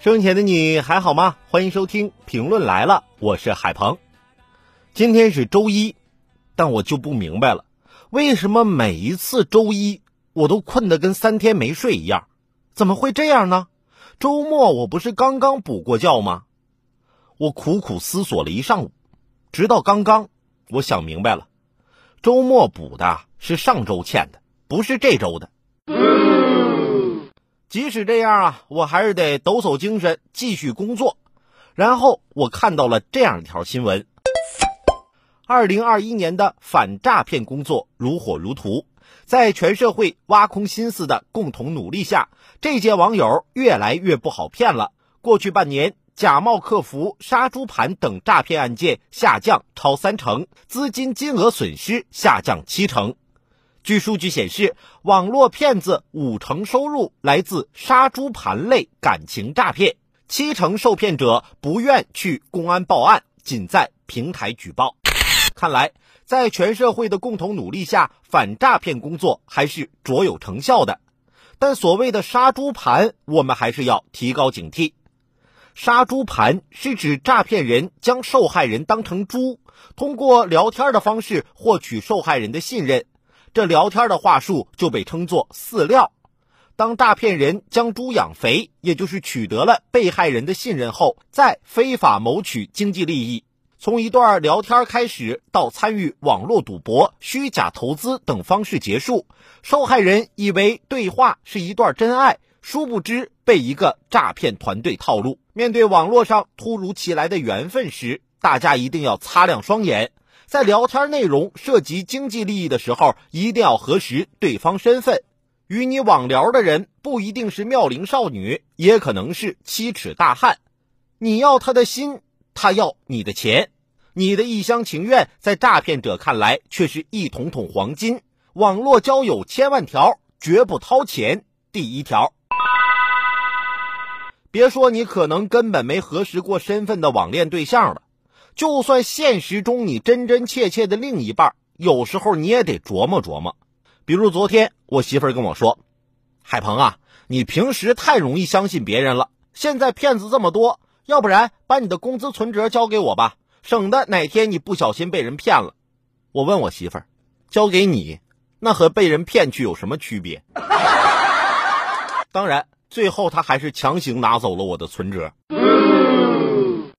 生前的你还好吗？欢迎收听评论来了，我是海鹏。今天是周一，但我就不明白了，为什么每一次周一我都困得跟三天没睡一样？怎么会这样呢？周末我不是刚刚补过觉吗？我苦苦思索了一上午，直到刚刚，我想明白了，周末补的是上周欠的，不是这周的。即使这样啊，我还是得抖擞精神继续工作。然后我看到了这样一条新闻：二零二一年的反诈骗工作如火如荼，在全社会挖空心思的共同努力下，这届网友越来越不好骗了。过去半年，假冒客服、杀猪盘等诈骗案件下降超三成，资金金额损失下降七成。据数据显示，网络骗子五成收入来自杀猪盘类感情诈骗，七成受骗者不愿去公安报案，仅在平台举报。看来，在全社会的共同努力下，反诈骗工作还是卓有成效的。但所谓的杀猪盘，我们还是要提高警惕。杀猪盘是指诈骗人将受害人当成猪，通过聊天的方式获取受害人的信任。这聊天的话术就被称作饲料。当诈骗人将猪养肥，也就是取得了被害人的信任后，再非法谋取经济利益。从一段聊天开始，到参与网络赌博、虚假投资等方式结束，受害人以为对话是一段真爱，殊不知被一个诈骗团队套路。面对网络上突如其来的缘分时，大家一定要擦亮双眼。在聊天内容涉及经济利益的时候，一定要核实对方身份。与你网聊的人不一定是妙龄少女，也可能是七尺大汉。你要他的心，他要你的钱。你的一厢情愿，在诈骗者看来却是一桶桶黄金。网络交友千万条，绝不掏钱。第一条，别说你可能根本没核实过身份的网恋对象了。就算现实中你真真切切的另一半，有时候你也得琢磨琢磨。比如昨天我媳妇儿跟我说：“海鹏啊，你平时太容易相信别人了，现在骗子这么多，要不然把你的工资存折交给我吧，省得哪天你不小心被人骗了。”我问我媳妇儿：“交给你，那和被人骗去有什么区别？”当然，最后她还是强行拿走了我的存折。